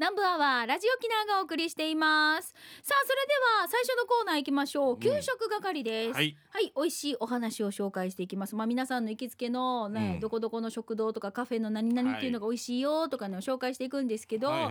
南部アワーラジオキナがお送りしています。さあそれでは最初のコーナー行きましょう。給食係です、はい。はい、美味しいお話を紹介していきます。まあ皆さんの行きつけのね、うん。どこどこの食堂とかカフェの何々っていうのが美味しいよとかね、紹介していくんですけど、その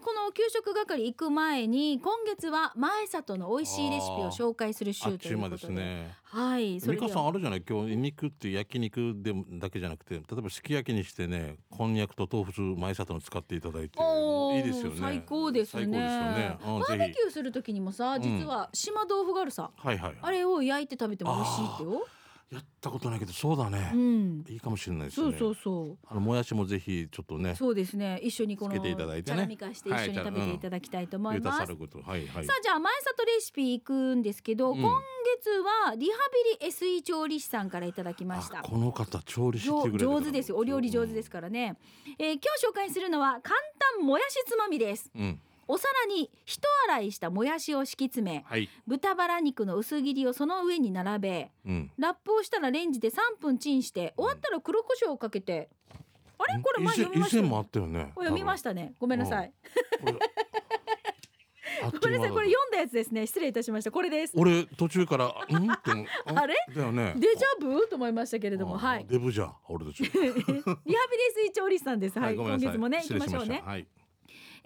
この給食係行く前に今月は前里の美味しいレシピを紹介するあ週ということで、すね。はい、それ美で。は香さんあるじゃない？今日肉って焼肉でもだけじゃなくて例えばすき焼きにしてねこんにゃくと豆腐前里の使っていただいておーいいですよね。最高ですね。最高ですバーベキューする時にもさ、実は島豆腐があるさ、はいはい。あれを焼いて食べても美味しいってよ。やったことないけどそうだね。う、ん、いいかもしれないですね。そうそうそう。あのもやしもぜひちょっとねそうですね。一緒にこのつけていただいてね。チャラミ化して一緒に食べていただきたいと思います。ゆうたさること。はいはい。さあじゃあ前里レシピ行くんですけど、うん。今月はリハビリ SE 調理師さんからいただきました。あ。この方調理師上手ですよ。お料理上手ですからね、えー今日紹介するのは簡単もやしつまみです。うん、うんお皿に一洗いしたもやしを敷き詰めはい。豚バラ肉の薄切りをその上に並べうん。ラップをしたらレンジで3分チンして終わったら黒胡椒をかけてあれ？これ前読みましたよ以前ったよね。読みましたね。ごめんなさい。ごめんなさい。これ読んだやつですね。失礼いたしました。これです。俺途中から「うん?」って あれ？だよね。デジャブ？と思いましたけれども。あはい。デブじゃ俺たち。リハビリ SE 調理師さんです。はい、今月もね行きましょうね。た。はい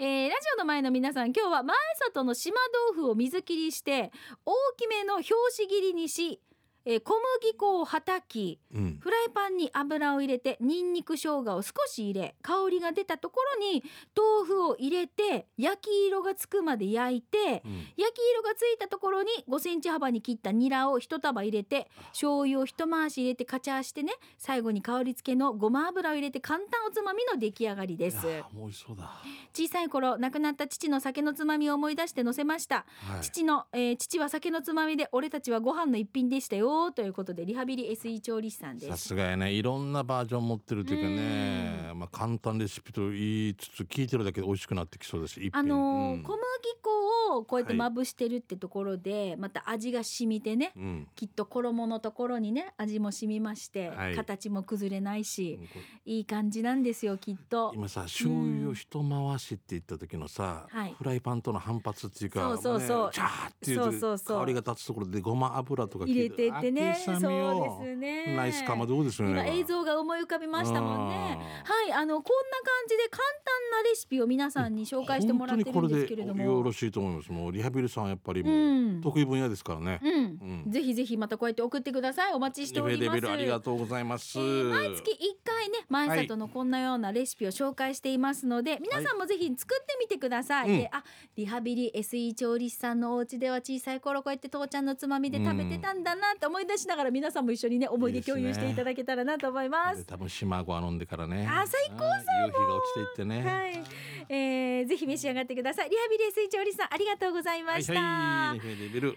えーラジオの前の皆さん今日は前里の島豆腐を水切りして大きめの拍子切りにし、えー小麦粉をはたきうん。フライパンに油を入れてニンニク生姜を少し入れ香りが出たところに豆腐を入れて焼き色がつくまで焼いてうん。焼き色がついたところに5センチ幅に切ったニラを一束入れて醤油を一回し入れてカチャーしてね最後に香り付けのごま油を入れて簡単おつまみの出来上がりです。いやーもう美味しそうだ。小さい頃亡くなった父の酒のつまみを思い出して乗せました。はい。父の、えー父は酒のつまみで俺たちはご飯の一品でしたよということでリハビリ SE 調理師さんです。さすがやね。いろんなバージョン持ってるというかね。まあ簡単レシピと言いつつ聞いてるだけで美味しくなってきそうですあのーうん。小麦粉をこうやってはい。まぶしてるってところで、また味が染みてねうん。きっと衣のところにね味も染みまして、はい。形も崩れないし、こいい感じなんですよきっと。今さ醤油を一回しって言った時のさ、はい。フライパンとの反発っていうかそうそうそう。ねジャーっていう香りが立つところでごま油とか入れてってね。あそうですね。ナイスかまどうですよね今映像が思い浮かびましたもんね。あはいあのこんな感じで簡単なレシピを皆さんに紹介してもらってるんですけれども。本当にこれでよろしいと思います。もうリハビリさんやっぱりも得意分野ですからね、うん、うん。ぜひぜひまたこうやって送ってください。お待ちしております。ありがとうございます、えー毎月1回ね前里のこんなようなレシピを紹介していますので、皆さんもぜひ作ってみてください、うん。であリハビリ SE 調理師さんのお家では小さい頃こうやって父ちゃんのつまみで食べてたんだなって思い出しながら皆さんも一緒にね思い出共有していただけたらなと思います。で多分島ご飲んでからね。あ最高はい夕日が落ちていってね。はい、えー、ぜひ召し上がってください。リハビリ SE 調理師さんありがとうございました、はいはい。さあそれで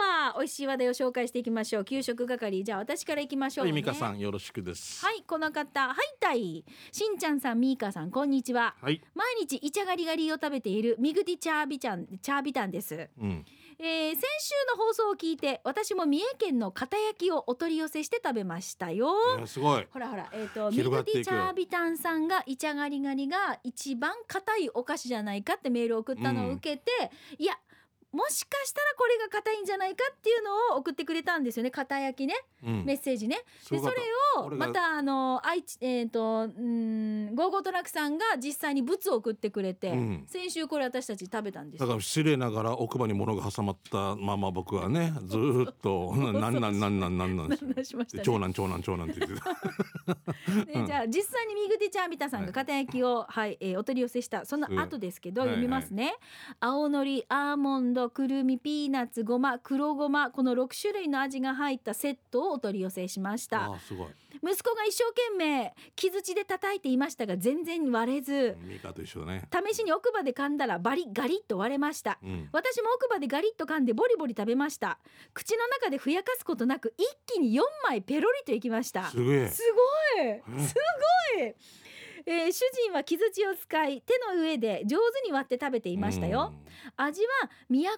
は美味しい話題を紹介していきましょう。給食係じゃあ私からいきましょうね。はい美香さんよろしくです。はいこの方。はいたいしんちゃんさんみーかさんこんにちは。はい、毎日イチャガリガリを食べているミグディチャービちゃんチャービタンです、うん、えー先週の放送を聞いて私も三重県の片焼きをお取り寄せして食べましたよ。すごい。ほらほらえっ、とミグ広がっていく。ディチャービタンさんがイチャガリガリが一番硬いお菓子じゃないかってメールを送ったのを受けて、いやもしかしたらこれが硬いんじゃないかっていうのを送ってくれたんですよね。片焼きね。うん。メッセージね。でそれをまたあの愛知えっ、とうんゴーゴートラックさんが実際に物を送ってくれて、うん。先週これ私たち食べたんですよ。だから失礼ながら奥歯に物が挟まったまま僕はね ずーっと「なんなんなんなんなんなん」話しましたね。長男長男長男って言ってた。でじゃあ実際にミグディチャービタさんが片焼きを、はいえーお取り寄せしたその後ですけど、うん読みますね、青のりアーモンドくるみピーナッツごま黒ごまこの6種類の味が入ったセットをお取り寄せしました。ああすごい。息子が一生懸命木槌で叩いていましたが全然割れずね。試しに奥歯で噛んだらバリガリッと割れました。うん。私も奥歯でガリッと噛んでボリボリ食べました。口の中でふやかすことなく一気に4枚ペロリといきました。すごい。すごい、ええー主人は木槌を使い手の上で上手に割って食べていましたよ。味は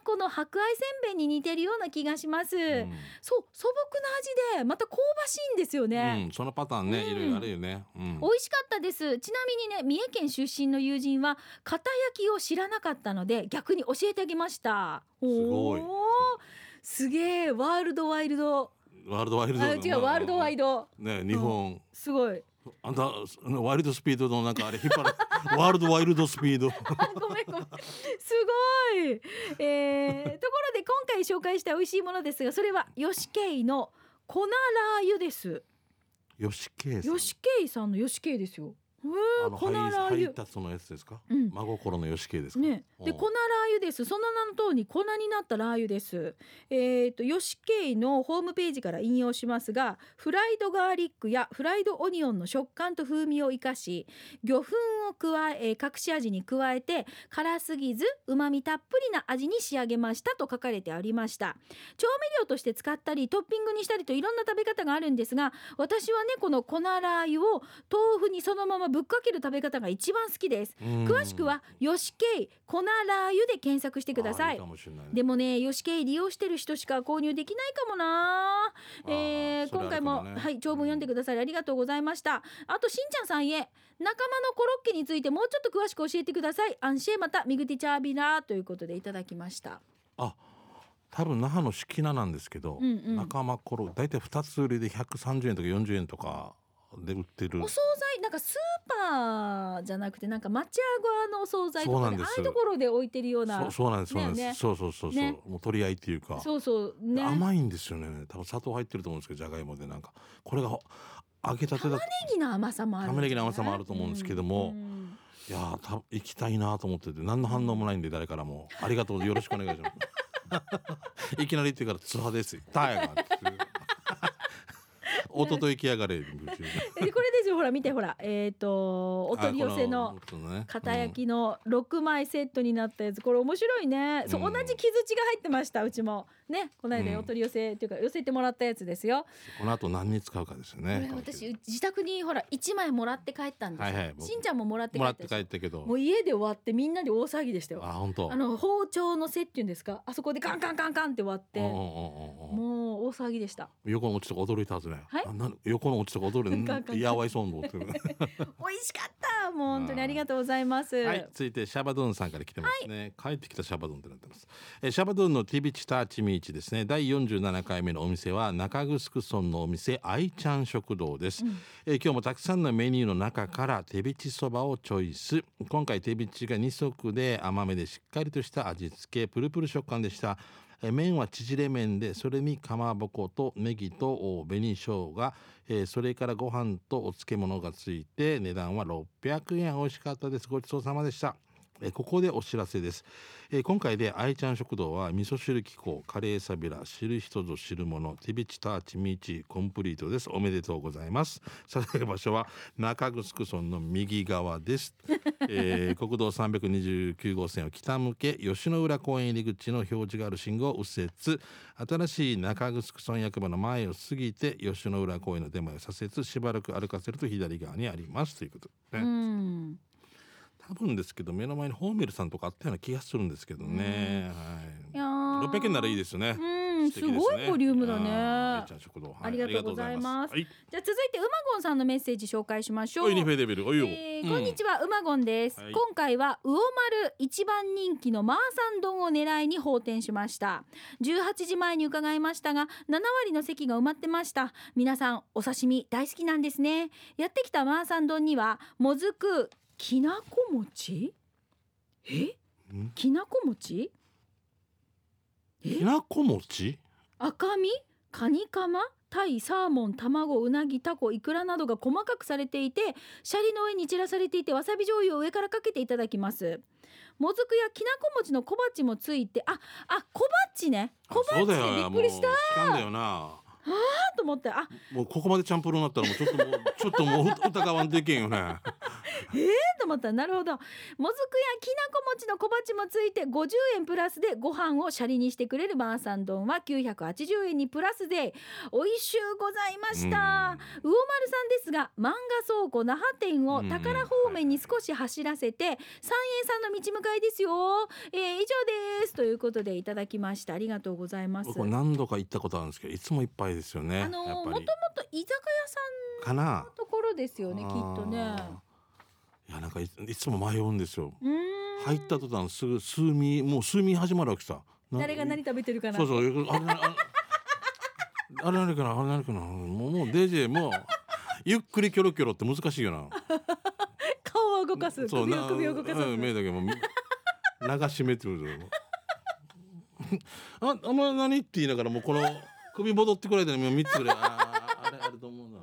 都の白愛せんべいに似てるような気がします、うん。そう素朴な味でまた香ばしいんですようね、ん、そのパターンね、うん。いろいろあるよね。うん。美味しかったです。ちなみにね三重県出身の友人は片焼きを知らなかったので逆に教えてあげました。すごい。すげえワールドワイルド。ワールドワイルド。あ違うワールドワイド。ドね、日本、すごいあんた、ワイルドスピードのなんかあれ引っ張る。ワールドワイルドスピード。あごめんごめんすごい、えー、ところで今回紹介した美味しいものですがそれは吉慶の粉ラー油です吉圭さん。吉慶さんの吉慶ですよへあのー粉ラー配油達のやつですか？うん。真心の吉圭ですか？ね、でうん。粉ラー油です。その名の通り粉になったラー油です。えっ、と吉慶のホームページから引用しますがフライドガーリックやフライドオニオンの食感と風味を生かし魚粉を加ええー隠し味に加えて辛すぎず旨味たっぷりな味に仕上げましたと書かれてありました。調味料として使ったりトッピングにしたりといろんな食べ方があるんですが私はねこの粉ラー油を豆腐にそのままぶっかける食べ方が一番好きです。うん。詳しくは吉慶粉ラー油で検索してください。ね。でもね吉慶利用してる人しか購入できないかもな。えー今回もねはい長文読んでくださりありがとうございました。あとしんちゃんさんへ仲間のコロッケについてもうちょっと詳しく教えてください。アンシェまたミグティチャービラーということでいただきました。あ、多分那覇の敷名なんですけど、うんうん。仲間コロ大体二つ売りで130円とか40円とかで売ってる。お惣菜なんかスーパーじゃなくてなんか町屋側のお惣菜とかああいうところで置いてるようなそうそうなんですそうなんです、ね。ねそうそうそうそう、ね。もう取り合いっていうか。そうそうね。甘いんですよね。多分砂糖入ってると思うんですけどじゃがいもでなんか。これが揚げたてだと。ネギの甘さもある玉ねぎの甘さもあると思うんですけども。うんうんいやーた行きたいなと思ってて何の反応もないんで誰からも。ありがとうよろしくお願いします。いきなり言ってからツハですタイヤがっておととい来やがれえこれですよほら見てほらえっ、とお取り寄せの片焼きの6枚セットになったやつこれ面白いね、そううん。同じ木槌が入ってましたうちも。ねこの間うん。お取り寄せっていうか寄せてもらったやつですよ、この後何に使うかですよこねれ私自宅にほら1枚もらって帰ったんですよ、はいはい僕しんちゃんももらって帰もらって帰ったけど。もう家で終わってみんなで大騒ぎでしたよ。あ本当。あの包丁の背っていうんですか？あそこでカンカンカンカンって割って。もう大騒ぎでした。横の落ちとか驚いたはずね。はいあなん横の落ちとか驚いカンカンカンて、やわいそうに思っ。美味しかったもう本当にありがとうございます、はい、続いてシャバドゥンさんから来てますね。帰ってきたシャバドゥンってなってます。えーシャバドゥンのティビチターチミーチですね。第47回目のお店は中城村のお店アイちゃん食堂です、えー今日もたくさんのメニューの中から手びちそばをチョイス。今回手びちが2足で甘めでしっかりとした味付け、プルプル食感でした。え麺は縮れ麺でそれにかまぼことネギと紅生姜、えーそれからご飯とお漬物がついて値段は600円。美味しかったです。ごちそうさまでした。えここでお知らせです、え今回で愛ちゃん食堂は味噌汁機構カレーサビラ知る人ぞ知るものティビチターチミーチコンプリートです。おめでとうございます。さて場所は中城村の右側です、えー国道329号線を北向け吉野浦公園入り口の表示がある信号を右折。新しい中城村役場の前を過ぎて吉野浦公園の手前を左折。しばらく歩かせると左側にあります。ということでうね、ん。多分ですけど目の前にホーメルさんとかあったような気がするんですけどね、いやはい、ー。600円ならいいですよね、うんすごいボリュームだね。はい。ありがとうございます。はい、じゃあ続いてうまごんさんのメッセージ紹介しましょう。えーうんこんにちは、うまごんです、はい。今回は魚丸一番人気のマーサン丼を狙いに放店しました。18時前に伺いましたが7割の席が埋まってました。皆さんお刺身大好きなんですね。やってきたマーサン丼にはもずくきなこ餅え？ん？きなこ餅え？きなこ餅赤身？カニカマ？タイサーモン卵うなぎタコイクラなどが細かくされていてシャリの上に散らされていてわさび醤油を上からかけていただきます。もずくやきなこ餅の小鉢もついてああ小鉢ね。小あそうだよ鉢びっくりしたもう知らんだよなはと思ってあもうここまでチャンプルーになったらもうちょっともうちょっともう疑わんといけんよね。と思ったらなるほど。もずくやきなこ餅の小鉢もついて50円プラスでご飯をシャリにしてくれるマーサン丼は980円にプラスで美味しゅうございました。魚丸さんですが漫画倉庫那覇店を宝方面に少し走らせて三栄さんの道向かいですよ、えー、以上です。ということでいただきました。ありがとうございます。僕何度か行ったことあるんですけどいつもいっぱいですよねあのもともと居酒屋さかなところですよねきっとねいやなんかいいつも迷うんですよ入った途端すぐ数味もう数味始まるわけさな誰が何食べてるかなそうそうあれあれ何かなあれ何かなもうもう DJ もうゆっくりキョロキョロって難しいよな顔を動かす首を首を動かすうん目だけもう流し目ってるああんま何って言いながらもうこの首戻ってくらいでもう三つぐらいあーあれあれと思うな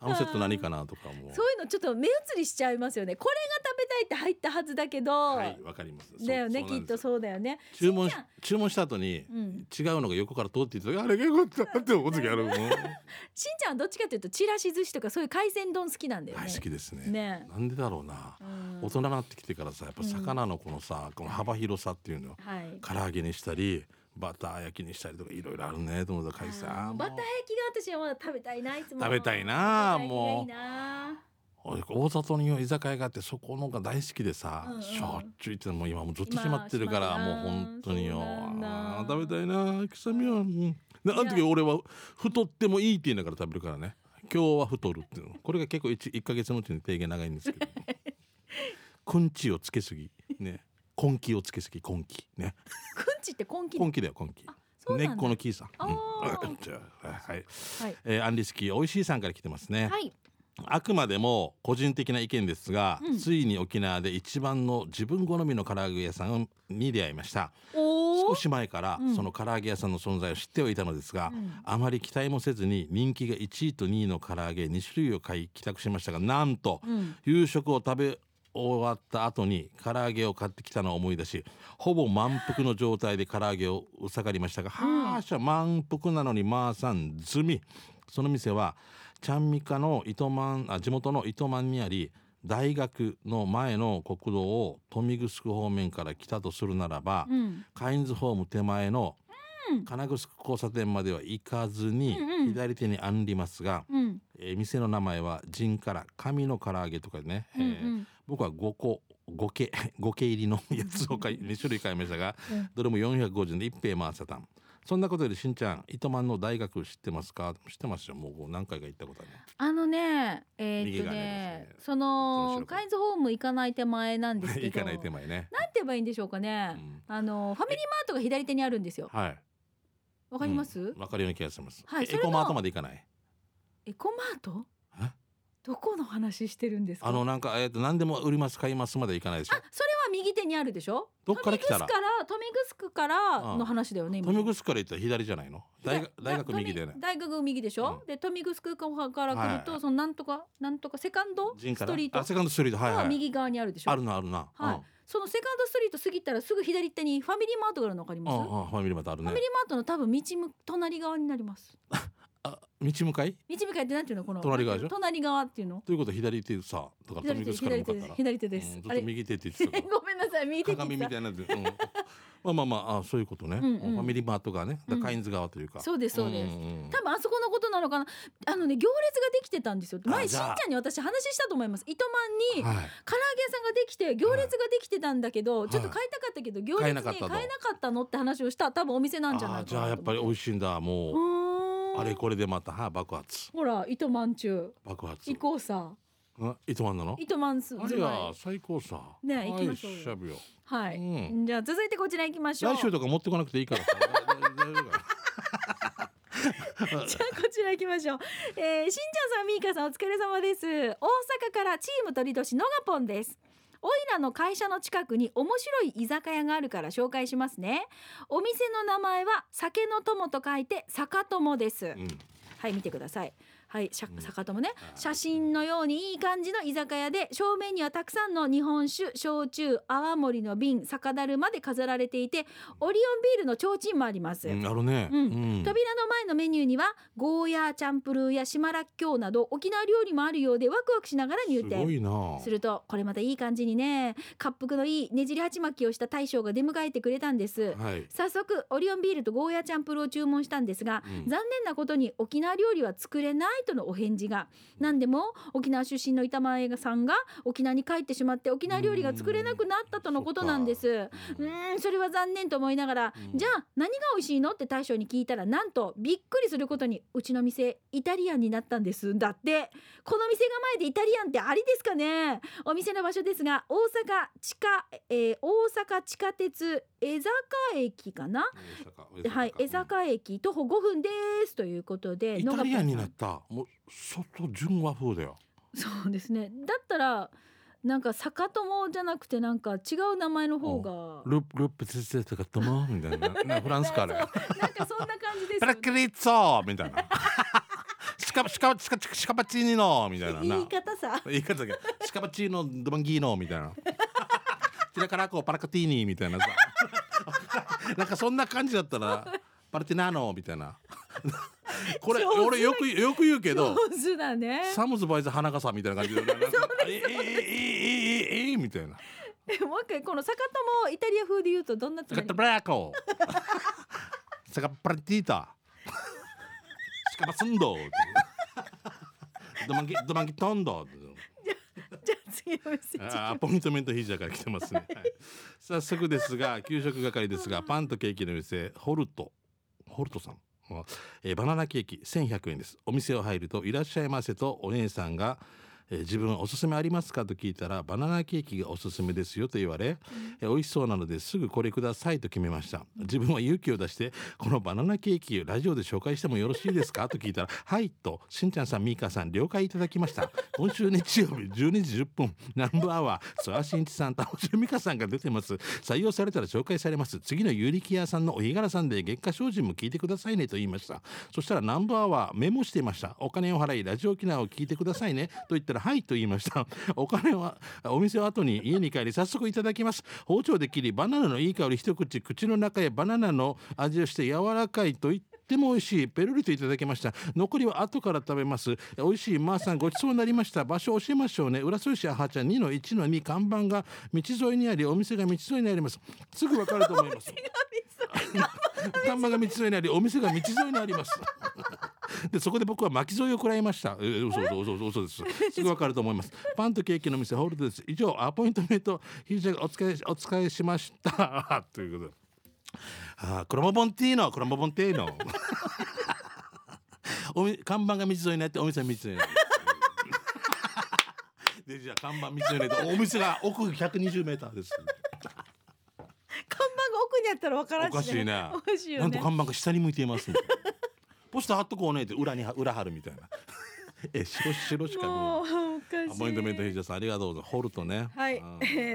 あのセット何かなとかも。そういうのちょっと目移りしちゃいますよね。これが食べたいって入ったはずだけど、はいわかります。だよねきっとそうだよね。注文注文した後にうん、違うのが横から通っていった時あれよかったって思う時あるもう しんちゃんはどっちかというとちらし寿司とかそういう海鮮丼好きなんだよね、はい好きですね。ね。なんでだろうな。うん。大人になってきてからさやっぱ魚のこのさこの幅広さっていうのをはい。唐揚げにしたりバター焼きにしたりとかいろいろあるねと思った海鮮あーもう。あーバター焼きが私はまだ食べたいないつも。食べたいなもう。大里には居酒屋があってそこのが大好きでさ、うんうん。しょっちゅう行ってもう今もうずっと閉まってるから今もう本当によ。食べたいなくさみは、うあの時俺は太ってもいいって言いながら食べるからね。今日は太るっていうの。これが結構 1, 1ヶ月のうちに提言長いんですけど。くんちをつけすぎ。ね根気をつけすぎ根気。ね。くんちって根気根気だよ根気。根っこの木さん、あー。うん。はい、はい。えーアンリスキーおいしいさんから来てますね、はい。あくまでも個人的な意見ですが、うん。ついに沖縄で一番の自分好みの唐揚げ屋さんに出会いました。少し前からうん。その唐揚げ屋さんの存在を知ってはいたのですが、うん。あまり期待もせずに人気が1位と2位の唐揚げ2種類を買い帰宅しましたがなんとうん。夕食を食べ終わった後に唐揚げを買ってきたのを思い出しほぼ満腹の状態で唐揚げをうさがりましたが、はあしゃ満腹なのにまあさん済みその店はちゃんみかの糸満あ地元の糸満にあり大学の前の国道を豊見城方面から来たとするならば、うん。カインズホーム手前のうん。金城交差点までは行かずにうんうん左手にありますが、うん。えー店の名前は陣から紙の唐揚げとかね、うんうえーん僕は5個5け 5け入りのやつを買い2種類買いましたがうん。どれも450円で一平回せたん。そんなことよりしんちゃん糸満の大学知ってますか？知ってますよ。もう何回か行ったことある。あのねえーっとねね。そのカインズホーム行かない手前なんですけど行かない手前ね、なんて言えばいいんでしょうかね、うん。あのファミリーマートが左手にあるんですよ。はい。わかります、うん。わかるような気がします、えはいエコマートまで行かない。エコマート？えどこの話してるんですか？あのなんかえっ、と何でも売ります買いますまで行かないでしょ？あそれは右手にあるでしょ？どっから来たら？豊見城からの話だよね今富城から行ったら左じゃないの？大学大学右だよね。大学右でしょ、うん。で豊見城から来ると、はいそのなんとかなんとかセカンドストリートあセカンドストリート。はいはい。が右側にあるでしょ、あるなあるな、はい。そのセカンドストリート過ぎたらすぐ左手にファミリーマートがあるの分かりうん、ます、うんうんファミリーマートあるね。ファミリーマートの多分道む隣側になります。あ道向かい？道向かいってなんていうの？この隣側でしょ？隣側っていうの？ということは左手さだから左手左手です左手です、うん、ずっあれ？と右手って言ってた ごめんなさい右手って鏡みたいなうん、まあまあまああそういうことね、うんうん。ファミリーマートがね。カインズ側というか、そうですそうです、んんん。多分あそこのことなのかな。あのね行列ができてたんですよ。前しんちゃんに私話したと思います。糸満に唐揚げはい屋さんができて行列ができてたんだけど、い。ちょっと買いたかったけど行列に買えなかったのって話をした多分お店なんじゃないかなあじゃあやっぱり美味しいんだもう、うーんあれこれでまたは爆発。ほら糸満中。爆発。行こうさあ糸満なの？糸満すあれや最高さ。ね行きましょうよ。はいしゃぶよはい、うん。じゃあ続いてこちら行きましょう。来週とか持ってこなくていいから じゃあこちら行きましょう。えー、しんちゃんさん、みーかさん、お疲れ様です。大阪からチーム鳥年のがぽんです。おいらの会社の近くに面白い居酒屋があるから紹介しますね。お店の名前は酒の友と書いて酒友です。うんはい、見てください。はい、坂友ね写真のようにいい感じの居酒屋で正面にはたくさんの日本酒焼酎泡盛の瓶酒樽まで飾られていてオリオンビールの提灯もあります、うん、あるね。うん。うん。扉の前のメニューにはゴーヤーチャンプルーや島らっきょうなど沖縄料理もあるようでワクワクしながら入すご店いな。するとこれまたいい感じにね滑腹のいいねじり鉢巻きをした大将が出迎えてくれたんです。はい。早速オリオンビールとゴーヤーチャンプルーを注文したんですが、うん。残念なことに沖縄料理は作れないとのお返事が。何でも沖縄出身の板前さんが沖縄に帰ってしまって沖縄料理が作れなくなったとのことなんです。うーんそれは残念と思いながら、うん。じゃあ何が美味しいのって大将に聞いたらなんとびっくりすることにうちの店イタリアンになったんです。だってこの店構えでイタリアンってありですかね。お店の場所ですが大阪地下、えー大阪地下鉄江坂駅かな？はい、江坂駅徒歩5分ですということでイタリアンにな野った。もう外純和風だよ。そうですねだったらなんか坂友じゃなくてなんか違う名前の方がルルップツツとかともみたいな。ねフランスカレー。そうなんかそんな感じですプラクリッツォみたいな。シカシカシカシカパチーニのみたいなな言い。方さ言い方がシカパチーノドバンギーノみたいな。ティラカラコパラカティーニみたいなさ。なんかそんな感じだったらパルティナーノみたいな これ俺よくよく言うけど上手だねサムズバイズ花笠みたいな感じで「えええええええみたいな。もう一回この坂友イタリア風で言うとどんなつもり？ブラコ。サカプラティータ。シカバスンド。ドマンギドマンギトンド。あ アポイントメントヒージャーから来てますね、はい。早速ですが 給食係ですがパンとケーキの店ホルト。ホルトさん。はえーバナナケーキ1100円です。お店を入るといらっしゃいませとお姉さんがえー自分おすすめありますか？と聞いたらバナナケーキがおすすめですよと言われ、えー美味しそうなのですぐこれくださいと決めました。自分は勇気を出してこのバナナケーキラジオで紹介してもよろしいですか？と聞いたら はいとしんちゃんさんみーかさん了解いただきました。今週日曜日12時10分南部アワー諏訪真一さん玉城美香さんが出てます。採用されたら紹介されます。次の有力屋さんのお日柄さんで月下精進も聞いてくださいねと言いました。そしたら南部アワーメモしていました。お金を払いラジオ沖縄を聞いてくださいねと言ったらはいと言いました。お金はお店を後に家に帰り早速いただきます。包丁で切りバナナのいい香り一口口の中へバナナの味をして柔らかいと言ってとっても美味しいペロリといただきました。残りは後から食べます。美味しいまーさんごちそうになりました。場所教えましょうね。浦添市あはちゃん2の1の2看板が道沿いにありお店が道沿いにあります。すぐわかると思います。看板が道沿いにありお店が道沿いにあります でそこで僕は巻き添えを食らいました。えー、嘘嘘嘘嘘嘘です。すぐわかると思います。パンとケーキの店ホールドです。以上アポイントメントヒージャーがお疲れお疲れしました ということで。あークロモボンティーノクロモボンティーノ。おみ看板が道沿いになってお店は道沿いになって。でじゃあ看板道沿いになってお店が奥120メーターです。看板が奥にあったらわからんおかしいねおかしいなんとよね看板が下に向いていますみたいな。ポスター貼っとこうねって裏に裏貼るみたいな。え白白しか見えない。もうおかしい。アポイントメントヒージャーさんありがとうございます。ホルトね。はい。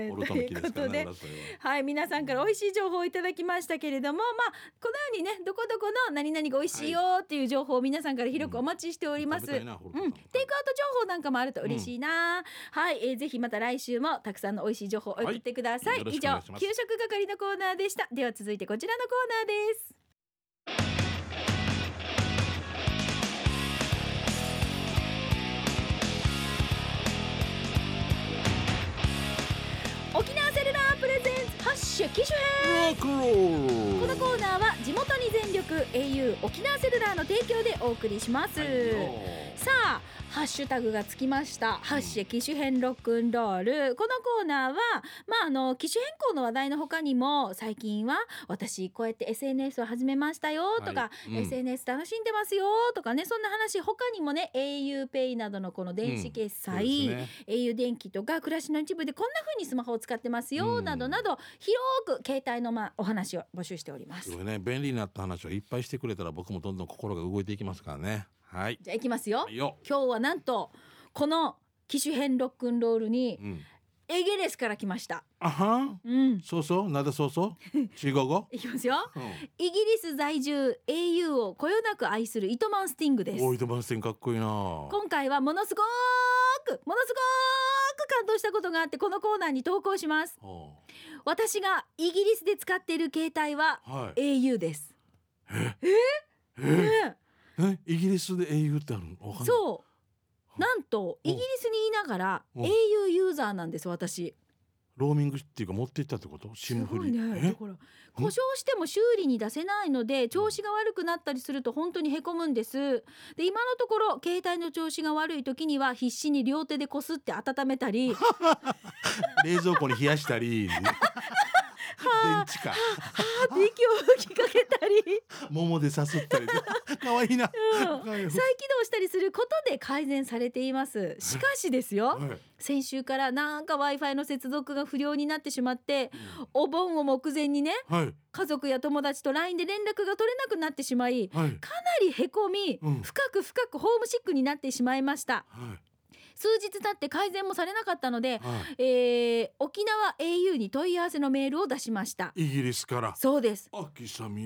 ホルトの木ですからね。は。はい皆さんから美味しい情報をいただきましたけれどもまあこのようにねどこどこの何々が美味しいよっていう情報を皆さんから広くお待ちしております、うん、テイクアウト情報なんかもあると嬉しいな、はい、えー、ぜひまた来週もたくさんの美味しい情報を送ってください、以上給食係のコーナーでした。では続いてこちらのコーナーシュこのコーナーは地元に全力 au 沖縄セルラーの提供でお送りします、はいさあハッシュタグがつきました、ハッシュ機種編ロックンロール。このコーナーはまああの機種変更の話題の他にも最近は私こうやって SNS を始めましたよとか、はいうん SNS 楽しんでますよとかねそんな話他にもね auPay などのこの電子決済、そうですね。au 電気とか暮らしの一部でこんな風にスマホを使ってますよ、うん。などなど広く携帯のまあお話を募集しております。すね。便利になった話をいっぱいしてくれたら僕もどんどん心が動いていきますからね。はい。じゃあいきますよ。はいよ。今日はなんとこの機種編ロックンロールにうん。エゲレスから来ました。あはうん。そうそう？なんだそうそう？中国語、いきますよ。うん。イギリス在住 au をこよなく愛する糸満スティングです。おいとマンステンかっこいいな。今回はものすごーくものすごーく感動したことがあってこのコーナーに投稿します。は私がイギリスで使っている携帯はあはい。au です。え？ねえ？イギリスで英雄ってあるの？そう。なんとイギリスにいながらうん au ユーザーなんです私。ローミングっていうか持っていったってこと？シすムフリごいね。ーだから故障しても修理に出せないので調子が悪くなったりすると本当にへこむんです。で今のところ携帯の調子が悪い時には必死に両手でこすって温めたり。え 冷蔵庫に冷やしたり 電池か。あーって息を吹きかけたり、桃でさすったり 可愛いな、再起動したりすることで改善されています。しかしですよ。はい。先週からなんか w i f i の接続が不良になってしまってお盆を目前にねはい。家族や友達と LINE で連絡が取れなくなってしまいはい。かなりへこみ、うん。深く深くホームシックになってしまいました。はい数日経って改善もされなかったので、はい。えー沖縄 au に問い合わせのメールを出しました。イギリスから。そうです。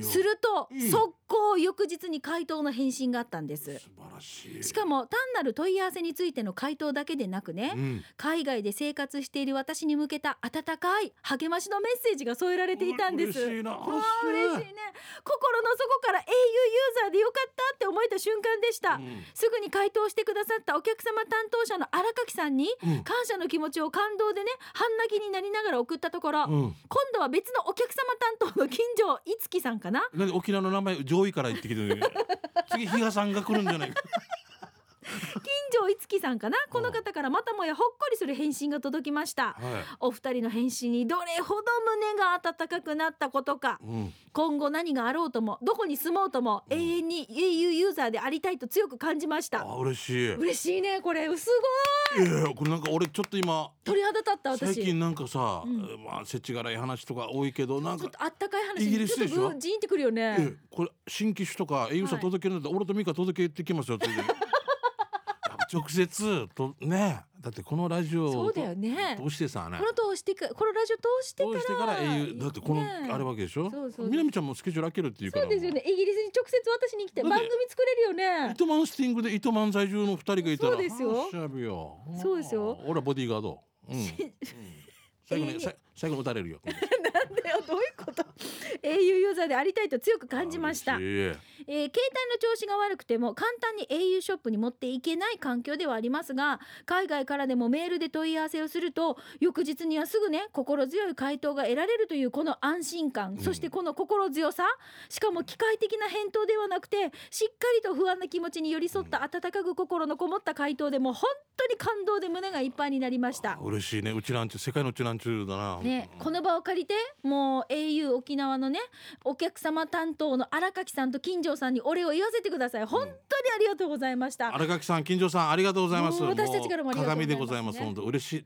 すると速攻翌日に回答の返信があったんです。素晴らしい。しかも単なる問い合わせについての回答だけでなくね、うん。海外で生活している私に向けた温かい励ましのメッセージが添えられていたんです。嬉しいな。嬉しいね。心の底から au ユーザーでよかったって思えた瞬間でした。うん。すぐに回答してくださったお客様担当者の荒垣さんにうん。感謝の気持ちを感動でね半泣きになりながら送ったところ、うん。今度は別のお客様担当の近所いつきさんかな？沖縄の名前上位から言ってきてる次比嘉さんが来るんじゃないか近所いつきさんかな？この方からまたもやほっこりする返信が届きました。はお二人の返信にどれほど胸が温かくなったことか。い、うん、今後何があろうともどこに住もうとも、うん。永遠に au ユーザーでありたいと強く感じました。あ嬉しい。嬉しいねこれ。すごい。いやこれなんか俺ちょっと今鳥肌立った私。最近なんかさ、うん。まあ世知辛い話とか多いけどなんかあったかい話イギリスでしょ？ジーンってくるよね。えこれ新機種とか栄養素届けるんだったら、俺とミカ届けてきますよって直接とね。だってこのラジオをそうだよね。通してさねこの通してかこのラジオ通してから通してから栄養だってこの、ねあれわけでしょ？そうそうみなみちゃんもスケジュール開けるっていうから。そうですよね。イギリスに直接私に来て番組作れるよね。糸満スティングで糸満在住の二人がいたらそうですよ。そうですよ。俺はボディーガード、うん。うん。最後に、最後に打たれるよ。なんだよどういうこと？Au ユーザーでありたいと強く感じました。えー携帯の調子が悪くても簡単に au ショップに持っていけない環境ではありますが海外からでもメールで問い合わせをすると翌日にはすぐね心強い回答が得られるというこの安心感、ん。そしてこの心強さしかも機械的な返答ではなくてしっかりと不安な気持ちに寄り添った温かく心のこもった回答でもう本当に感動で胸がいっぱいになりました。嬉しいね。うちなんちゅう世界のうちなんちゅうだな。ね、この場を借りてもう au 沖縄のねお客様担当の荒垣さんと金城さんにお礼を言わせてください。本当にありがとうございました、荒垣さん金城さんありがとうございます。私たちからもありがとうございますね。鏡でございます。本当嬉しい。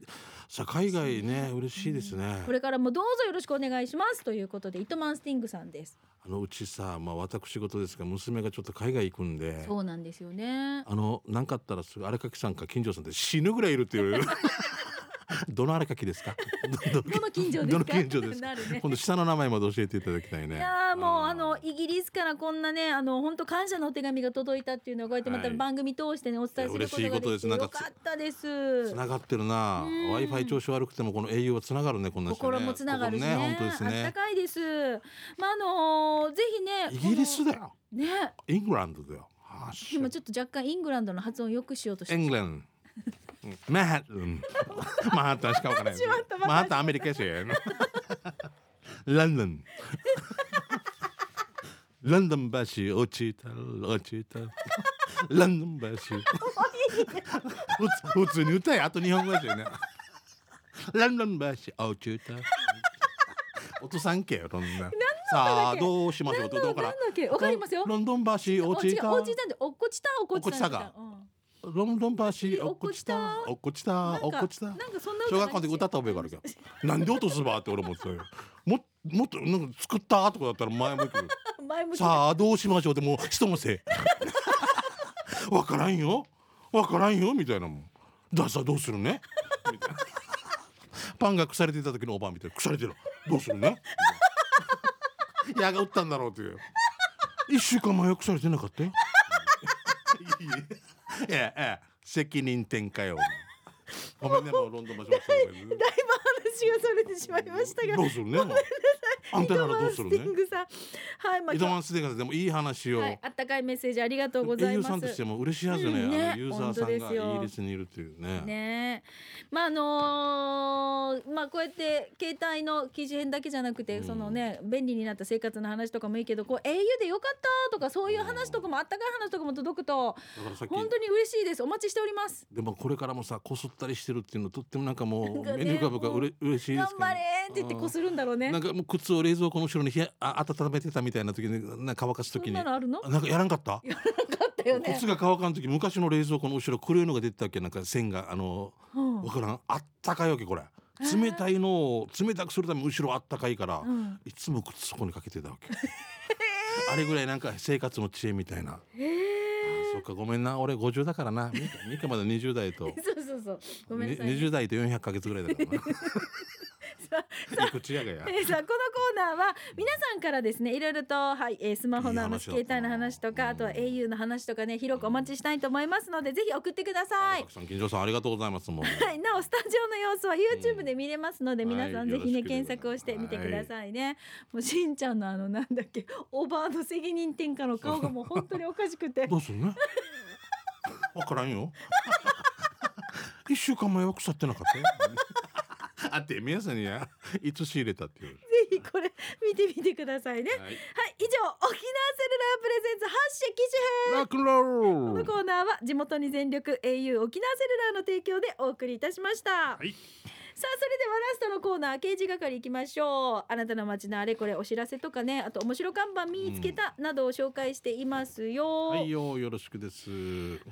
さあ海外ね嬉しいですね。これからもどうぞよろしくお願いします。ということで糸満スティングさんです。あのうちさまあ私事ですが娘がちょっと海外行くんで。そうなんですよね。あの何かあったらすぐ荒垣さんか金城さんで死ぬぐらいいるっていう どの荒垣ですか？ど どの近所ですか？どの近所ですか？今度下の名前まで教えていただきたいね。いやーもうあのイギリスからこんなねあの本当感謝のお手紙が届いたっていうのをこうやってまたはい。番組通してねお伝えすることができていや嬉しいことです。なんかよかったです。つながってるな。うん。w i f i 調子悪くてもこの au はつながるねこんな人ね。心もつながるしね。本当ですね。かいです。まああのーぜひねイギリスだよ。ね。イングランドだよ。今ちょっと若干イングランドの発音を良くしようとしてマンハッタンマンハッタンしかわからないマンハッタンアメリカですよランドンランドン橋落ちた落ちたランドン橋普通に歌えあと日本語ですよね。ランドン橋落ちたお父さんけよそんなさあどうしましょう？どうかな？わかりますよ。ロンドン橋落ちたお落ちたんで落っこちた落っこちた落っこちたかうんロンドン橋落っこちた。落っこちた。落っこちた。なんかそんな小学校で歌った覚えがあるけど。なんで落とすばって俺思ってたよ。ももっとなんか作ったとかだったら前向き。に 前向きさあどうしましょうってもう人のせい。わからんよ。わからんよ。みたいなもん。ださあどうするね。みたいな。パンが腐れていた時のおばん見て腐れてる。どうするね。矢が打ったんだろうっていう。一週間前は腐れてなかったよ。いい えええ責任転嫁よごめんねもうロンドン場所 だいぶ話がそれてしまいましたが。どうするねもうあんたならどうするね。はいまあイドマンスティングさんでもいい話を、はい、あったかいメッセージありがとうございます。英雄さんとしても嬉しいはずよね,、うんねあのユーザーさんがイギリスにいるっていうね。ね。まああのーまあこうやって携帯の記事編だけじゃなくて、うん。そのね便利になった生活の話とかもいいけどこう au でよかったとかそういう話とかもあったかい話とかも届くと本当に嬉しいです。お待ちしております。でもこれからもさこすったりしてるっていうのとってもなんかもう目に浮かぶからうれ嬉しいです頑張れーって言ってこするんだろうね。なんかもう靴を冷蔵庫の後ろに冷やあ温めてたみたいな時になんか乾かす時に。なのあるの？あなんかやらんかった？なかったよね。靴が乾かん時昔の冷蔵庫の後ろ黒いのが出てたっけ？なんか線があのうん。わからん？あったかいわけこれ。冷たいのを冷たくするために後ろあったかいから、うん。いつも靴そこにかけてたわけ。あれぐらいなんか生活の知恵みたいな。へえそっかごめんな。俺50だからな。ミカまだ20代と。そうそうそう。ごめんなさい、ね、20代と400ヶ月ぐらいだからな。さあこのコーナーは皆さんからですねいろいろと、はいえースマホの話携帯の話とかあとは au の話とかね広くお待ちしたいと思いますのでぜひ送ってください。さん金城さんありがとうございますもう。はい、なおスタジオの様子は YouTube で見れますので、うん皆さんはいぜひね検索をしてみてくださいね、もうしんちゃんのあのなんだっけおばあの責任転嫁の顔がもう本当におかしくて。どうするねわからんよ。一週間前は腐ってなかったよ。あって皆さんにはいつ仕入れたっていうぜひこれ見てみてくださいね。はい、はい以上沖縄セルラープレゼンツ発射機種編ラックンロこール。のコーナーは地元に全力 au 沖縄セルラーの提供でお送りいたしました、はいさあそれではラストのコーナー刑事係行きましょう。あなたの街のあれこれお知らせとかねあと面白看板見つけたなどを紹介していますよ、はいよよろしくです。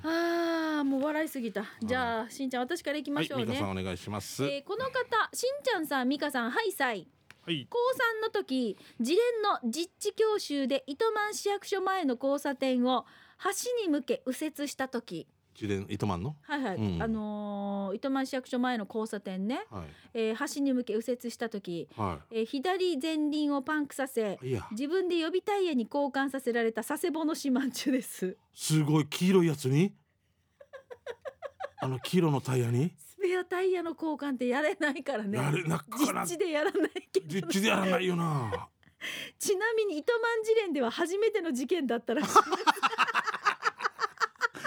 あーもう笑いすぎた。じゃあしんちゃん私から行きまはいしょうね、美香さんお願いします。えーこの方しんちゃんさんみかさんはいさいはい。高3の時自連の実地教習で糸満市役所前の交差点を橋に向け右折した時自伝糸満の？はいはい、うん。あのー糸満市役所前の交差点ね、はい。えー橋に向け右折した時、はえー左前輪をパンクさせいいや。自分で予備タイヤに交換させられた佐世保の四万中です。すごい黄色いやつに？あの黄色のタイヤに？スペアタイヤの交換ってやれないからね。やれな実地でやらないけど実地でやらないよな。ちなみに糸満事連では初めての事件だったらしい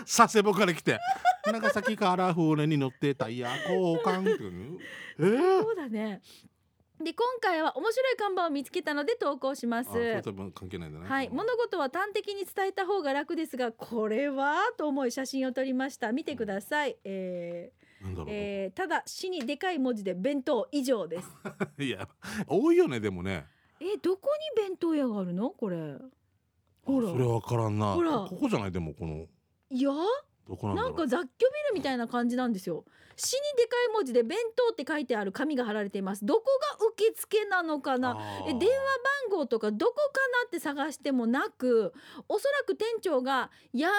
佐世保から来て。長崎から船に乗ってタイヤ交換っていう えーそうだね。で今回は面白い看板を見つけたので投稿します。関係ないんだね。はい、物事は端的に伝えた方が楽ですがこれはと思い写真を撮りました。見てください、えーえーただ死にでかい文字で弁当以上です。いや多いよねでもね。えーどこに弁当屋があるの？これ。ほら。それわからんな。ほら。ここじゃない？でもこのいや？どこなんだろう。なんか雑居ビルみたいな感じなんですよ。死にでかい文字で弁当って書いてある紙が貼られています。どこが受付なのかな？あー。え電話番号とかどこかなって探してもなくおそらく店長が「やーが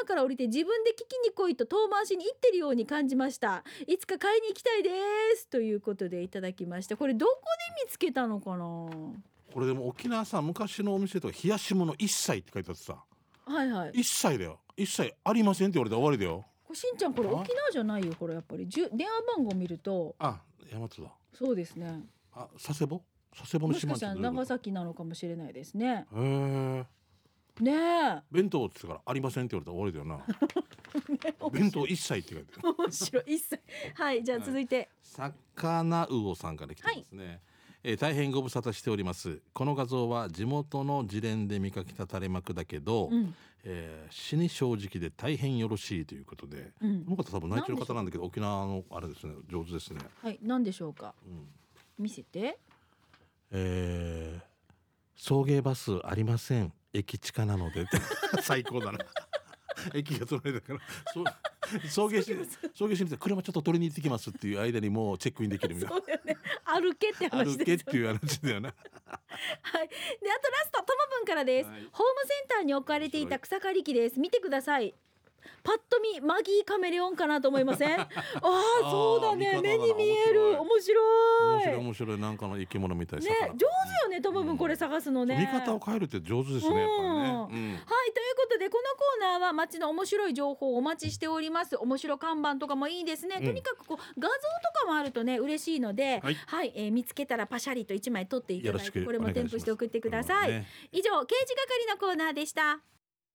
車から降りて自分で聞きに来い」と遠回しに言ってるように感じました。いつか買いに行きたいですということでいただきました。これどこで見つけたのかな？これでも沖縄さ昔のお店とか冷やし物一切って書いてあってさ。はいはい。一切だよ一切ありませんって言われて終わりだよ。これしんちゃんこれあ？沖縄じゃないよこれ。やっぱりじゅ電話番号見ると。あ大和だ。そうですね。あ佐世保？佐世保の島もしかしたら長崎なのかもしれないですね。へえ。ねえ。弁当って言ってからありませんって言われたら終わりだよな。弁当一切って書いてある。面白い。一切。はいじゃあ続いて、魚魚さんから来てますね、えー大変ご無沙汰しておりますこの画像は地元の自連で見かけた垂れ幕だけど、うんえー死に正直で大変よろしいということでうん。この方多分内地の方なんだけど沖縄のあれですね上手ですね、はい何でしょうか？うん。見せて。えー送迎バスありません。駅地下なので。最高だな 駅が隣だから。そう 送迎し送迎しに来て車ちょっと取りに行ってきますっていう間にもうチェックインできるみたいな。そうだよね歩けって話歩ですけっていう話だよねはい。であとラストともぶんからです、はい。ホームセンターに置かれていた草刈り機です。見てくださいパッと見マギーカメレオンかなと思いません？ああそうだね。目に見える。面面白い。白い面白い。なんかの生き物みたい。ね魚上手よねともぶんこれ探すのね見方を変えるって上手ですねやっぱりね、うんはい。とい。うことでこのコーナーは街の面白い。情報をお待ちしております面白看板とかもい。い。ですね、うんとにかくこう画像とかもあるとね嬉しい。のでははい。い、えー見つけたらパシャリと一枚撮ってい。ただい。てくこれも添付して送ってください、ね以上刑事係のコーナーでした